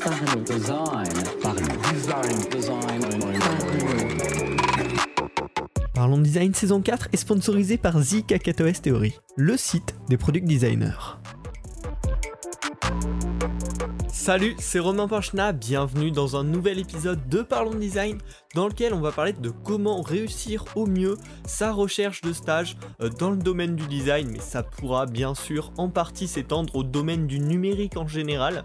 Parlons. Design. Saison 4 est sponsorisé par The Theory, le site des product designers. Salut, c'est Romain Panchna, bienvenue dans un nouvel épisode de Parlons Design dans lequel on va parler de comment réussir au mieux sa recherche de stage euh, dans le domaine du design, mais ça pourra bien sûr en partie s'étendre au domaine du numérique en général.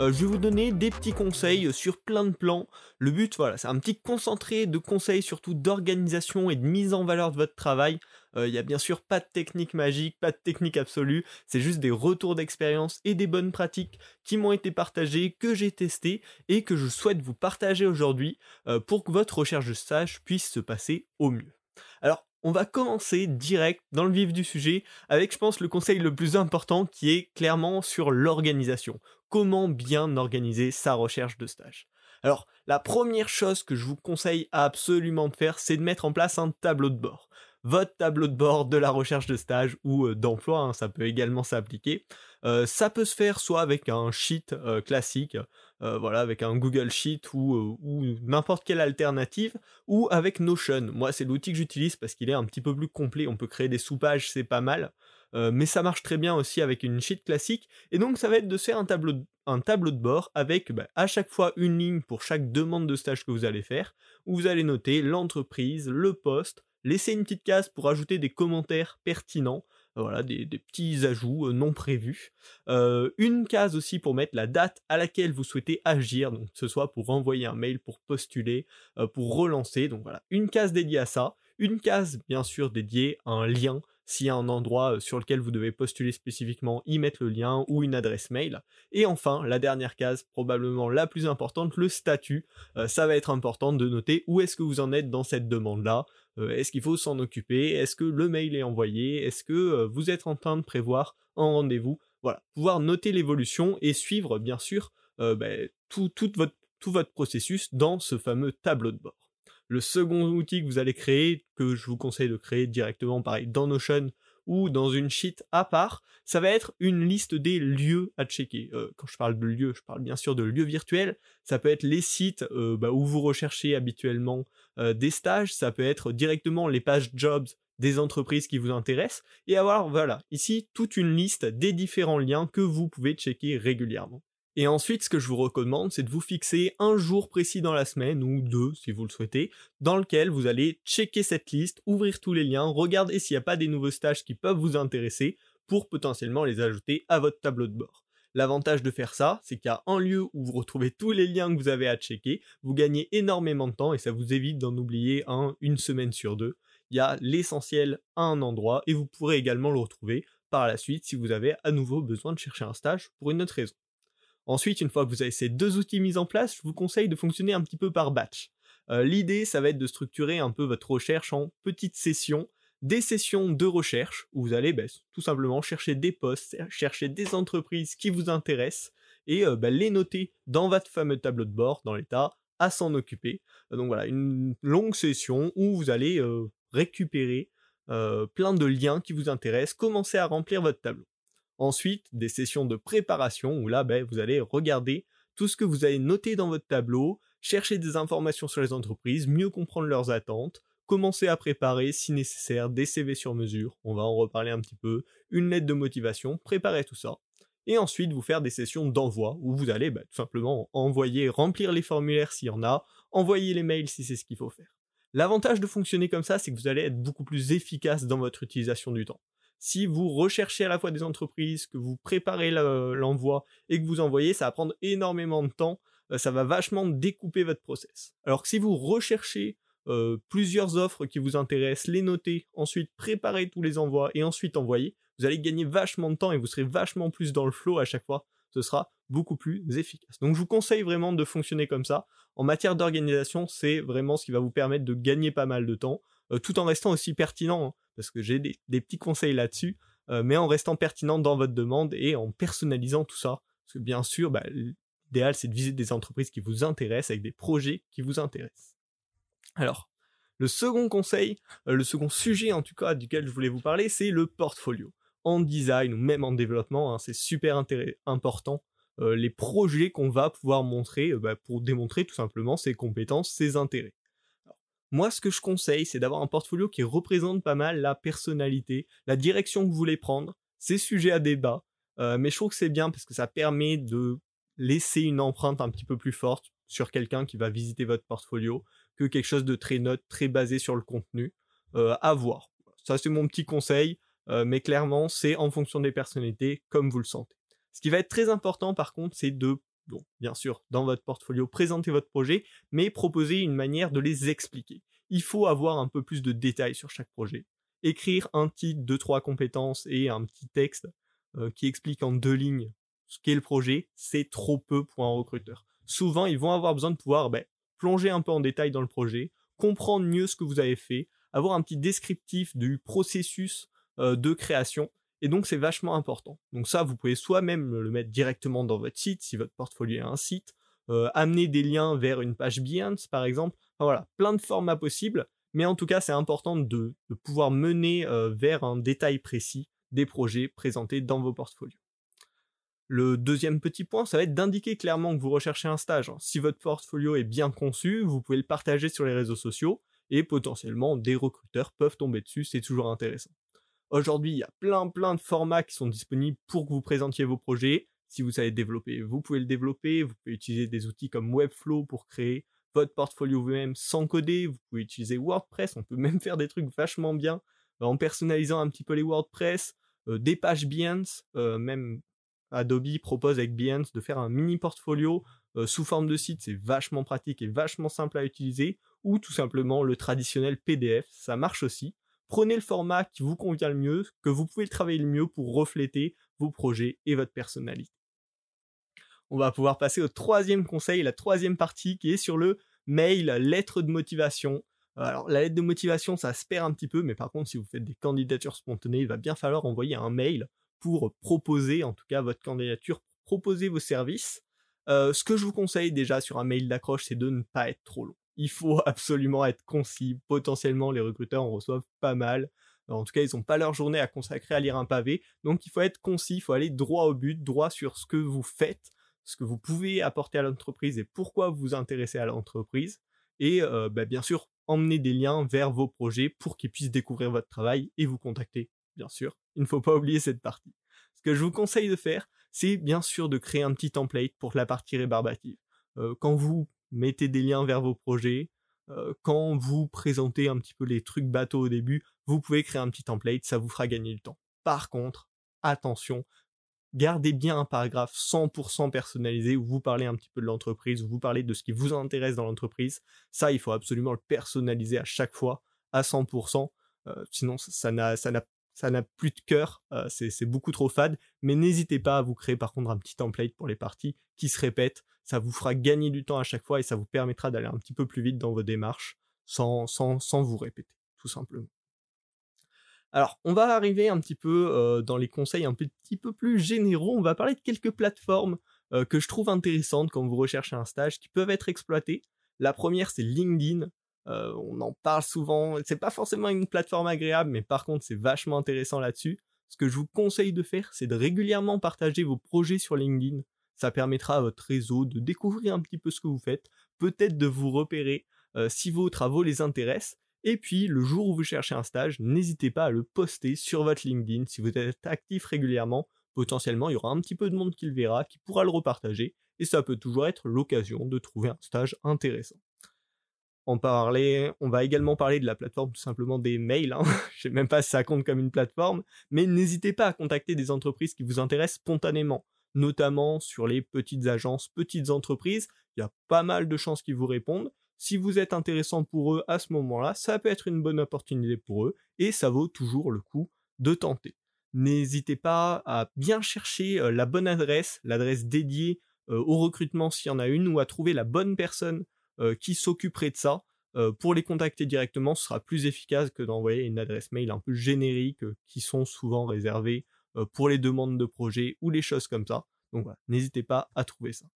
Euh, je vais vous donner des petits conseils sur plein de plans. Le but, voilà, c'est un petit concentré de conseils surtout d'organisation et de mise en valeur de votre travail. Il n'y a bien sûr pas de technique magique, pas de technique absolue, c'est juste des retours d'expérience et des bonnes pratiques qui m'ont été partagées, que j'ai testées et que je souhaite vous partager aujourd'hui euh, pour que votre recherche de stage puisse se passer au mieux. Alors, on va commencer direct dans le vif du sujet avec, je pense, le conseil le plus important qui est clairement sur l'organisation. Comment bien organiser sa recherche de stage. Alors, la première chose que je vous conseille absolument de faire, c'est de mettre en place un tableau de bord votre tableau de bord de la recherche de stage ou euh, d'emploi, hein, ça peut également s'appliquer. Euh, ça peut se faire soit avec un sheet euh, classique, voilà, avec un Google Sheet ou, n'importe quelle alternative, ou avec Notion. Moi, c'est l'outil que j'utilise parce qu'il est un petit peu plus complet. On peut créer des sous-pages, c'est pas mal. mais ça marche très bien aussi avec une sheet classique. Et donc, ça va être de faire un tableau de, un tableau de bord avec bah, à chaque fois une ligne pour chaque demande de stage que vous allez faire, où vous allez noter l'entreprise, le poste, laissez une petite case pour ajouter des commentaires pertinents, euh, voilà, des, petits ajouts euh, non prévus. Euh, une case aussi pour mettre la date à laquelle vous souhaitez agir, donc que ce soit pour envoyer un mail, pour postuler, pour relancer, donc voilà, une case dédiée à ça, une case bien sûr dédiée à un lien s'il y a un endroit sur lequel vous devez postuler spécifiquement, y mettre le lien ou une adresse mail. Et enfin, la dernière case, probablement la plus importante, le statut. ça va être important de noter où est-ce que vous en êtes dans cette demande-là. Euh, est-ce qu'il faut s'en occuper? Est-ce que le mail est envoyé? Est-ce que euh, vous êtes en train de prévoir un rendez-vous? Voilà, pouvoir noter l'évolution et suivre bien sûr euh, tout, votre, tout votre processus dans ce fameux tableau de bord. Le second outil que vous allez créer, que je vous conseille de créer directement pareil dans Notion ou dans une sheet à part, ça va être une liste des lieux à checker. Euh, quand je parle de lieux, je parle bien sûr de lieux virtuels. Ça peut être les sites euh, bah, où vous recherchez habituellement euh, des stages. Ça peut être directement les pages jobs des entreprises qui vous intéressent. Et avoir, voilà, ici toute une liste des différents liens que vous pouvez checker régulièrement. Et ensuite, ce que je vous recommande, c'est de vous fixer un jour précis dans la semaine, ou deux si vous le souhaitez, dans lequel vous allez checker cette liste, ouvrir tous les liens, regarder s'il n'y a pas des nouveaux stages qui peuvent vous intéresser, pour potentiellement les ajouter à votre tableau de bord. L'avantage de faire ça, c'est qu'il y a un lieu où vous retrouvez tous les liens que vous avez à checker, vous gagnez énormément de temps et ça vous évite d'en oublier un une semaine sur deux. Il y a l'essentiel à un endroit et vous pourrez également le retrouver par la suite si vous avez à nouveau besoin de chercher un stage pour une autre raison. Ensuite, une fois que vous avez ces deux outils mis en place, je vous conseille de fonctionner un petit peu par batch. Euh, l'idée, ça va être de structurer un peu votre recherche en petites sessions, des sessions de recherche où vous allez bah, tout simplement chercher des postes, chercher des entreprises qui vous intéressent et euh, bah, les noter dans votre fameux tableau de bord dans l'état à s'en occuper. Donc voilà, une longue session où vous allez euh, récupérer plein de liens qui vous intéressent, commencer à remplir votre tableau. Ensuite, des sessions de préparation où là, ben, vous allez regarder tout ce que vous avez noté dans votre tableau, chercher des informations sur les entreprises, mieux comprendre leurs attentes, commencer à préparer, si nécessaire, des CV sur mesure, on va en reparler un petit peu, une lettre de motivation, préparer tout ça. Et ensuite, vous faire des sessions d'envoi où vous allez ben, tout simplement envoyer, remplir les formulaires s'il y en a, envoyer les mails si c'est ce qu'il faut faire. L'avantage de fonctionner comme ça, c'est que vous allez être beaucoup plus efficace dans votre utilisation du temps si vous recherchez à la fois des entreprises, que vous préparez l'envoi et que vous envoyez, ça va prendre énormément de temps, euh, ça va vachement découper votre process. Alors que si vous recherchez euh, plusieurs offres qui vous intéressent, les noter, ensuite préparer tous les envois et ensuite envoyer, vous allez gagner vachement de temps et vous serez vachement plus dans le flow à chaque fois. Ce sera beaucoup plus efficace. Donc je vous conseille vraiment de fonctionner comme ça. En matière d'organisation, c'est vraiment ce qui va vous permettre de gagner pas mal de temps, tout en restant aussi pertinent. Hein parce que j'ai des, petits conseils là-dessus, euh, mais en restant pertinent dans votre demande et en personnalisant tout ça. Parce que bien sûr, bah, l'idéal c'est de viser des entreprises qui vous intéressent avec des projets qui vous intéressent. Alors, le second conseil, euh, le second sujet en tout cas duquel je voulais vous parler, c'est le portfolio. En design ou même en développement, hein, c'est super important les projets qu'on va pouvoir montrer bah, pour démontrer tout simplement ses compétences, ses intérêts. Moi, ce que je conseille, c'est d'avoir un portfolio qui représente pas mal la personnalité, la direction que vous voulez prendre, c'est sujet à débat, mais je trouve que c'est bien parce que ça permet de laisser une empreinte un petit peu plus forte sur quelqu'un qui va visiter votre portfolio que quelque chose de très neutre, très basé sur le contenu. à voir. Ça, c'est mon petit conseil. Euh, mais clairement, c'est en fonction des personnalités, comme vous le sentez. Ce qui va être très important, par contre, c'est de, bon, bien sûr, dans votre portfolio, présenter votre projet, mais proposer une manière de les expliquer. Il faut avoir un peu plus de détails sur chaque projet. Écrire un titre, deux, trois compétences et un petit texte euh, qui explique en deux lignes ce qu'est le projet, c'est trop peu pour un recruteur. Souvent, ils vont avoir besoin de pouvoir ben, plonger un peu en détail dans le projet, comprendre mieux ce que vous avez fait, avoir un petit descriptif du processus euh, de création. Et donc c'est vachement important. Donc ça, vous pouvez soit même le mettre directement dans votre site, si votre portfolio est un site, euh, amener des liens vers une page Behance par exemple. voilà, plein de formats possibles. Mais en tout cas, c'est important de, pouvoir mener euh, vers un détail précis des projets présentés dans vos portfolios. Le deuxième petit point, ça va être d'indiquer clairement que vous recherchez un stage. Si votre portfolio est bien conçu, vous pouvez le partager sur les réseaux sociaux et potentiellement des recruteurs peuvent tomber dessus, c'est toujours intéressant. Aujourd'hui, il y a plein plein de formats qui sont disponibles pour que vous présentiez vos projets. Si vous savez développer, vous pouvez le développer. Vous pouvez utiliser des outils comme Webflow pour créer votre portfolio vous-même sans coder. Vous pouvez utiliser WordPress. On peut même faire des trucs vachement bien euh, en personnalisant un petit peu les WordPress, euh, des pages Behance, euh, même Adobe propose avec Behance de faire un mini portfolio sous forme de site, c'est vachement pratique et vachement simple à utiliser, ou tout simplement le traditionnel PDF, ça marche aussi prenez le format qui vous convient le mieux, que vous pouvez travailler le mieux pour refléter vos projets et votre personnalité. On va pouvoir passer au troisième conseil, la troisième partie qui est sur le mail, lettre de motivation. Alors la lettre de motivation, ça se perd un petit peu, mais par contre si vous faites des candidatures spontanées, il va bien falloir envoyer un mail pour proposer, en tout cas votre candidature, proposer vos services. Euh, ce que je vous conseille déjà sur un mail d'accroche, c'est de ne pas être trop long il faut absolument être concis. Potentiellement, les recruteurs en reçoivent pas mal. En tout cas, ils n'ont pas leur journée à consacrer à lire un pavé. Donc, il faut être concis, il faut aller droit au but, droit sur ce que vous faites, ce que vous pouvez apporter à l'entreprise et pourquoi vous vous intéressez à l'entreprise. Et euh, bah, bien sûr, emmener des liens vers vos projets pour qu'ils puissent découvrir votre travail et vous contacter, bien sûr. Il ne faut pas oublier cette partie. Ce que je vous conseille de faire, c'est bien sûr de créer un petit template pour la partie rébarbative. Euh, quand vous mettez des liens vers vos projets. Euh, quand vous présentez un petit peu les trucs bateaux au début, vous pouvez créer un petit template, ça vous fera gagner du temps. Par contre, attention, gardez bien un paragraphe 100% personnalisé où vous parlez un petit peu de l'entreprise, où vous parlez de ce qui vous intéresse dans l'entreprise. Ça, il faut absolument le personnaliser à chaque fois à 100%. Euh, sinon, ça n'a ça n'a plus de cœur, euh, c'est beaucoup trop fade, mais n'hésitez pas à vous créer par contre un petit template pour les parties qui se répètent, ça vous fera gagner du temps à chaque fois et ça vous permettra d'aller un petit peu plus vite dans vos démarches sans, sans, sans vous répéter, tout simplement. Alors, on va arriver un petit peu euh, dans les conseils un petit peu plus généraux, on va parler de quelques plateformes euh, que je trouve intéressantes quand vous recherchez un stage qui peuvent être exploitées. La première, c'est LinkedIn. Euh, on en parle souvent. C'est pas forcément une plateforme agréable, mais par contre, c'est vachement intéressant là-dessus. Ce que je vous conseille de faire, c'est de régulièrement partager vos projets sur LinkedIn. Ça permettra à votre réseau de découvrir un petit peu ce que vous faites, peut-être de vous repérer euh, si vos travaux les intéressent. Et puis, le jour où vous cherchez un stage, n'hésitez pas à le poster sur votre LinkedIn. Si vous êtes actif régulièrement, potentiellement, il y aura un petit peu de monde qui le verra, qui pourra le repartager. Et ça peut toujours être l'occasion de trouver un stage intéressant on on va également parler de la plateforme tout simplement des mails. Hein. Je sais même pas si ça compte comme une plateforme, mais n'hésitez pas à contacter des entreprises qui vous intéressent spontanément, notamment sur les petites agences, petites entreprises. Il y a pas mal de chances qu'ils vous répondent. Si vous êtes intéressant pour eux à ce moment-là, ça peut être une bonne opportunité pour eux et ça vaut toujours le coup de tenter. N'hésitez pas à bien chercher euh, la bonne adresse, l'adresse dédiée euh, au recrutement s'il y en a une, ou à trouver la bonne personne qui s'occuperait de ça. Euh, pour les contacter directement, ce sera plus efficace que d'envoyer une adresse mail un peu générique euh, qui sont souvent réservées pour les demandes de projet ou les choses comme ça. Donc voilà, n'hésitez pas à trouver ça.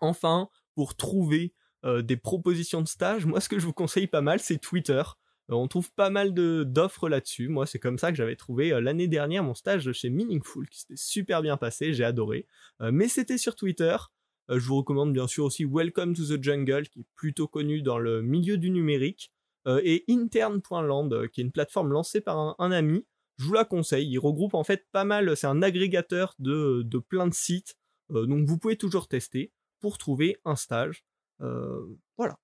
Enfin, pour trouver des propositions de stage, moi ce que je vous conseille pas mal, c'est Twitter. on trouve pas mal d'offres là-dessus. Moi, c'est comme ça que j'avais trouvé l'année dernière mon stage chez Meaningful, qui s'était super bien passé, j'ai adoré. mais c'était sur Twitter. Je vous recommande bien sûr aussi Welcome to the Jungle, qui est plutôt connu dans le milieu du numérique. et intern.land, qui est une plateforme lancée par un, ami. Je vous la conseille. Il regroupe en fait pas mal, c'est un agrégateur de, de plein de sites. donc vous pouvez toujours tester pour trouver un stage. voilà.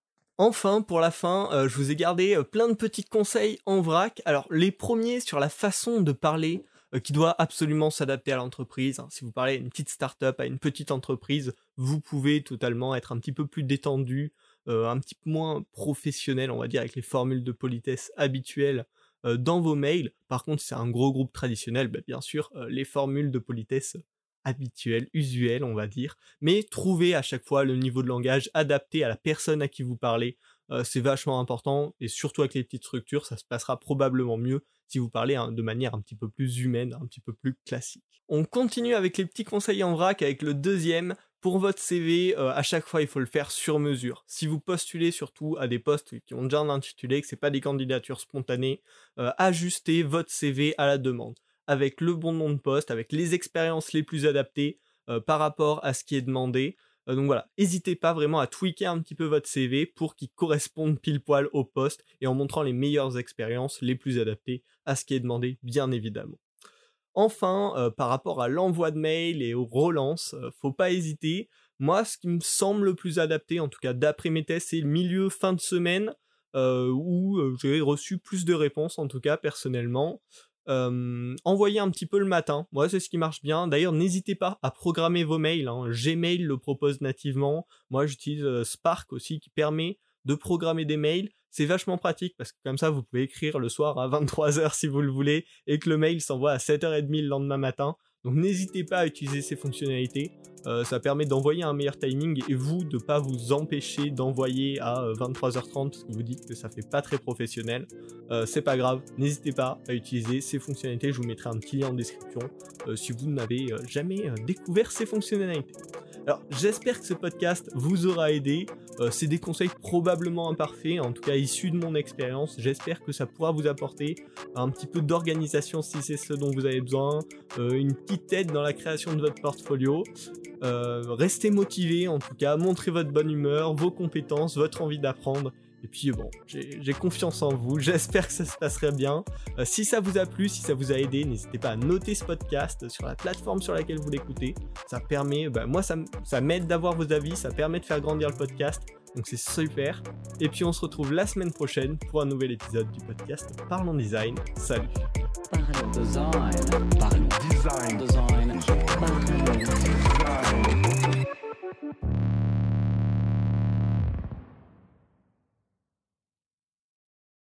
Enfin, pour la fin, euh, je vous ai gardé euh, plein de petits conseils en vrac. Alors, les premiers sur la façon de parler euh, qui doit absolument s'adapter à l'entreprise. Hein. Si vous parlez à une petite start-up, à une petite entreprise, vous pouvez totalement être un petit peu plus détendu, un petit peu moins professionnel, on va dire, avec les formules de politesse habituelles dans vos mails. Par contre, si c'est un gros groupe traditionnel, bah, bien sûr, les formules de politesse habituel, usuel, on va dire, mais trouvez à chaque fois le niveau de langage adapté à la personne à qui vous parlez. Euh, c'est vachement important et surtout avec les petites structures, ça se passera probablement mieux si vous parlez hein, de manière un petit peu plus humaine, un petit peu plus classique. On continue avec les petits conseils en vrac avec le deuxième. Pour votre CV, euh, à chaque fois, il faut le faire sur mesure. Si vous postulez surtout à des postes qui ont déjà un intitulé, que c'est pas des candidatures spontanées, euh, ajustez votre CV à la demande avec le bon nom de poste, avec les expériences les plus adaptées par rapport à ce qui est demandé. Euh, donc voilà, n'hésitez pas vraiment à tweaker un petit peu votre CV pour qu'il corresponde pile poil au poste et en montrant les meilleures expériences les plus adaptées à ce qui est demandé, bien évidemment. Enfin, euh, par rapport à l'envoi de mail et aux relances, faut pas hésiter. Moi, ce qui me semble le plus adapté, en tout cas d'après mes tests, c'est le milieu fin de semaine où j'ai reçu plus de réponses, en tout cas personnellement. Euh, envoyez un petit peu le matin. Moi, c'est ce qui marche bien. D'ailleurs, n'hésitez pas à programmer vos mails. Hein. Gmail le propose nativement. Moi, j'utilise Spark aussi qui permet de programmer des mails. C'est vachement pratique parce que comme ça, vous pouvez écrire le soir à 23h si vous le voulez et que le mail s'envoie à 7h30 le lendemain matin. Donc n'hésitez pas à utiliser ces fonctionnalités. Euh, ça permet d'envoyer un meilleur timing et vous de pas vous empêcher d'envoyer à 23h30 euh, parce que vous dites que ça fait pas très professionnel. Euh, c'est pas grave, n'hésitez pas à utiliser ces fonctionnalités. Je vous mettrai un petit lien en description si vous n'avez jamais découvert ces fonctionnalités. Alors j'espère que ce podcast vous aura aidé. Euh, c'est des conseils probablement imparfaits, en tout cas issus de mon expérience. J'espère que ça pourra vous apporter un petit peu d'organisation si c'est ce dont vous avez besoin, euh, une petite aide dans la création de votre portfolio. Euh, restez motivé en tout cas, montrez votre bonne humeur, vos compétences, votre envie d'apprendre et puis bon, j'ai confiance en vous, j'espère que ça se passerait bien. Euh, si ça vous a plu, si ça vous a aidé, n'hésitez pas à noter ce podcast sur la plateforme sur laquelle vous l'écoutez. Ça permet, bah, moi ça, m'aide d'avoir vos avis, ça permet de faire grandir le podcast. Donc c'est super. Et puis on se retrouve la semaine prochaine pour un nouvel épisode du podcast Parlons Design. Salut. Design. Parlons design. design.